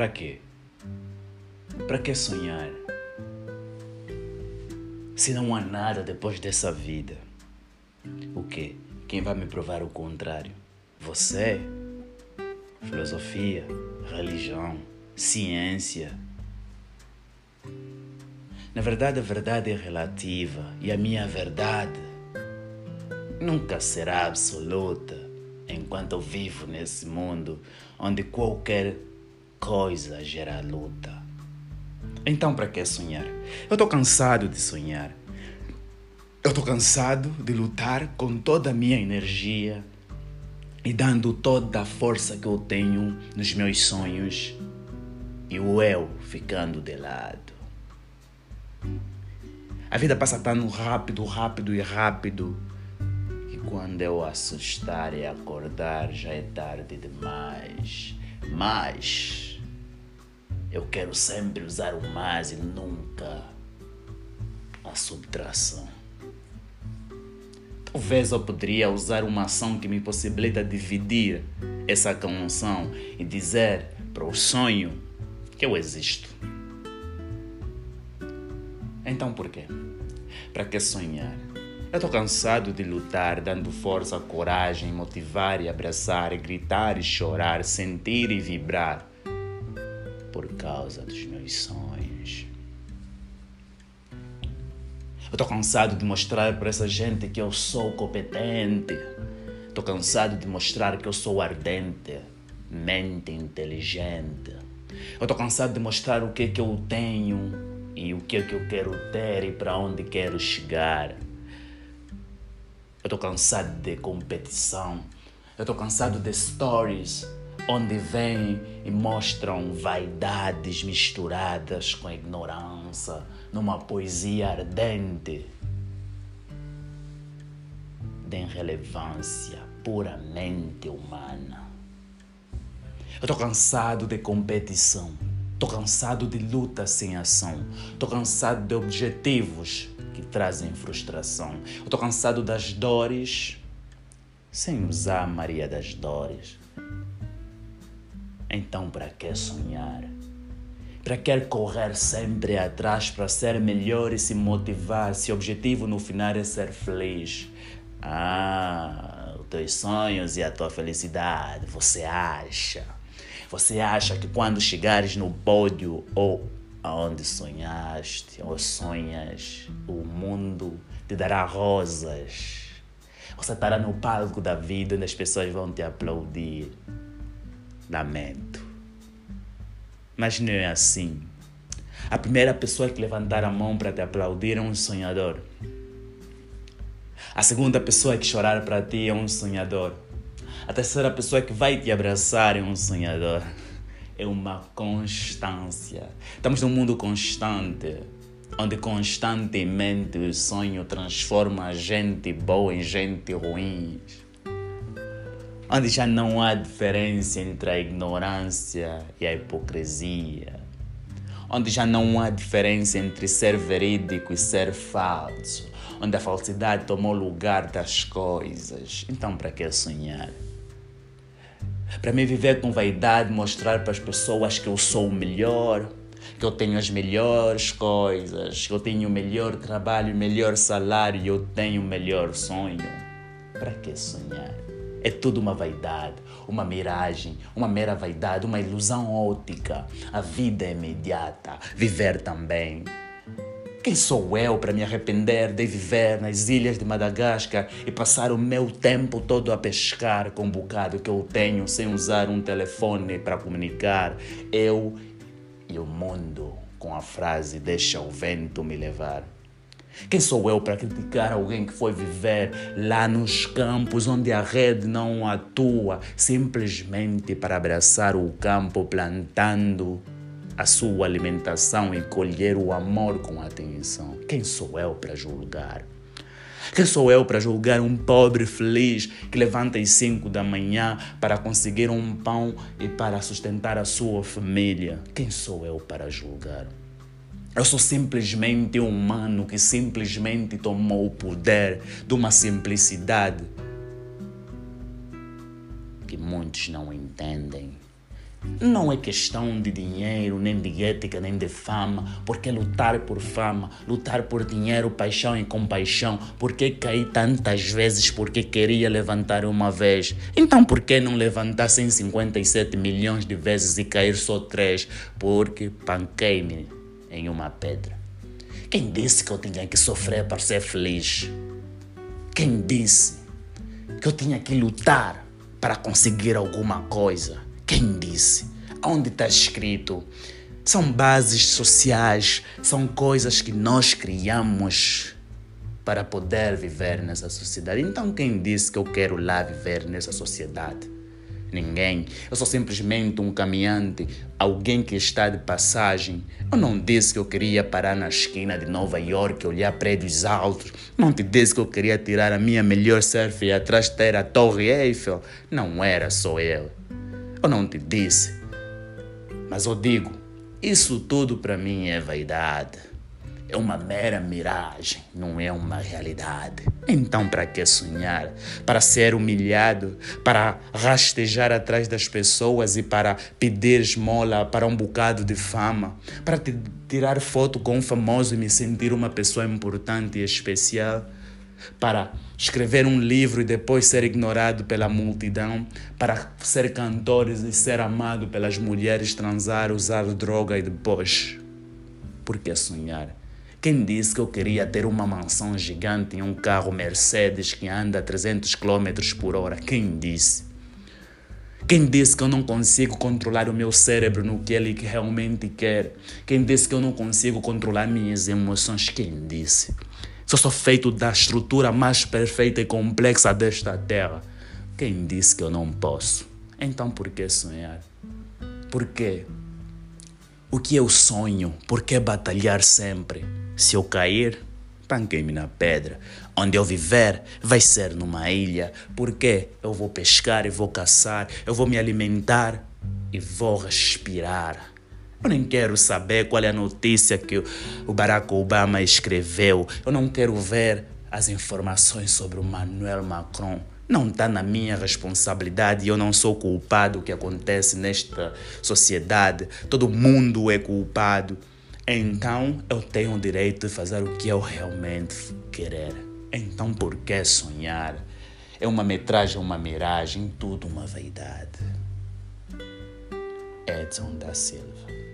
Para quê? Para que sonhar? Se não há nada depois dessa vida, o quê? Quem vai me provar o contrário? Você? Filosofia, religião, ciência. Na verdade, a verdade é relativa e a minha verdade nunca será absoluta enquanto eu vivo nesse mundo onde qualquer coisa gera luta. Então, para que sonhar? Eu estou cansado de sonhar. Eu estou cansado de lutar com toda a minha energia e dando toda a força que eu tenho nos meus sonhos e o eu ficando de lado. A vida passa tão rápido, rápido e rápido que quando eu assustar e acordar já é tarde demais. Mas eu quero sempre usar o mais e nunca a subtração. Talvez eu poderia usar uma ação que me possibilita dividir essa comoção e dizer para o sonho que eu existo. Então por quê? Para que sonhar? Eu estou cansado de lutar, dando força, coragem, motivar e abraçar, gritar e chorar, sentir e vibrar por causa dos meus sonhos. Eu estou cansado de mostrar para essa gente que eu sou competente. Estou cansado de mostrar que eu sou ardente, mente inteligente. Eu estou cansado de mostrar o que, que eu tenho e o que, que eu quero ter e para onde quero chegar. Eu estou cansado de competição. Eu estou cansado de stories onde vêm e mostram vaidades misturadas com ignorância, numa poesia ardente de irrelevância puramente humana. Eu estou cansado de competição, estou cansado de luta sem ação, estou cansado de objetivos que trazem frustração, estou cansado das dores sem usar a Maria das Dores. Então, para que sonhar? Para que correr sempre atrás para ser melhor e se motivar se o objetivo no final é ser feliz? Ah, os teus sonhos e a tua felicidade, você acha? Você acha que quando chegares no pódio ou aonde sonhaste ou sonhas, o mundo te dará rosas? Você estará no palco da vida onde as pessoas vão te aplaudir lamento. Mas não é assim. A primeira pessoa que levantar a mão para te aplaudir é um sonhador. A segunda pessoa que chorar para ti é um sonhador. A terceira pessoa que vai te abraçar é um sonhador. É uma constância. Estamos num mundo constante, onde constantemente o sonho transforma gente boa em gente ruim onde já não há diferença entre a ignorância e a hipocrisia, onde já não há diferença entre ser verídico e ser falso, onde a falsidade tomou lugar das coisas. Então, para que sonhar? Para me viver com vaidade, mostrar para as pessoas que eu sou o melhor, que eu tenho as melhores coisas, que eu tenho o melhor trabalho, o melhor salário e eu tenho o melhor sonho. Para que sonhar? É tudo uma vaidade, uma miragem, uma mera vaidade, uma ilusão ótica. A vida é imediata, viver também. Quem sou eu para me arrepender de viver nas ilhas de Madagascar e passar o meu tempo todo a pescar com o bocado que eu tenho sem usar um telefone para comunicar? Eu e o mundo com a frase Deixa o vento me levar. Quem sou eu para criticar alguém que foi viver lá nos campos onde a rede não atua, simplesmente para abraçar o campo plantando a sua alimentação e colher o amor com atenção? Quem sou eu para julgar? Quem sou eu para julgar um pobre feliz que levanta às 5 da manhã para conseguir um pão e para sustentar a sua família? Quem sou eu para julgar? Eu sou simplesmente um humano que simplesmente tomou o poder de uma simplicidade que muitos não entendem. Não é questão de dinheiro, nem de ética, nem de fama. Porque lutar por fama, lutar por dinheiro, paixão e compaixão. Porque caí tantas vezes porque queria levantar uma vez. Então por que não levantar 157 milhões de vezes e cair só três? Porque panquei-me em uma pedra. Quem disse que eu tinha que sofrer para ser feliz? Quem disse que eu tinha que lutar para conseguir alguma coisa? Quem disse? Onde está escrito? São bases sociais, são coisas que nós criamos para poder viver nessa sociedade. Então, quem disse que eu quero lá viver nessa sociedade? Ninguém. Eu sou simplesmente um caminhante, alguém que está de passagem. Eu não disse que eu queria parar na esquina de Nova York, olhar prédios altos. Não te disse que eu queria tirar a minha melhor selfie e atrás ter a Torre Eiffel. Não era só eu. Eu não te disse. Mas eu digo, isso tudo para mim é vaidade. É uma mera miragem, não é uma realidade. Então, para que sonhar? Para ser humilhado? Para rastejar atrás das pessoas e para pedir esmola para um bocado de fama? Para tirar foto com um famoso e me sentir uma pessoa importante e especial? para escrever um livro e depois ser ignorado pela multidão, para ser cantor e ser amado pelas mulheres, transar, usar droga e depois. Por que sonhar? Quem disse que eu queria ter uma mansão gigante e um carro Mercedes que anda a 300 km por hora? Quem disse? Quem disse que eu não consigo controlar o meu cérebro no que ele realmente quer? Quem disse que eu não consigo controlar minhas emoções? Quem disse? Só sou feito da estrutura mais perfeita e complexa desta terra. Quem disse que eu não posso? Então por que sonhar? Por quê? O que eu sonho? Por que batalhar sempre? Se eu cair, panquei-me na pedra. Onde eu viver vai ser numa ilha. Porque eu vou pescar e vou caçar, eu vou me alimentar e vou respirar. Eu nem quero saber qual é a notícia que o Barack Obama escreveu. Eu não quero ver as informações sobre o Manuel Macron. Não está na minha responsabilidade. Eu não sou culpado do que acontece nesta sociedade. Todo mundo é culpado. Então eu tenho o direito de fazer o que eu realmente querer. Então por que sonhar? É uma metragem, uma miragem, tudo uma vaidade. Edson da Silva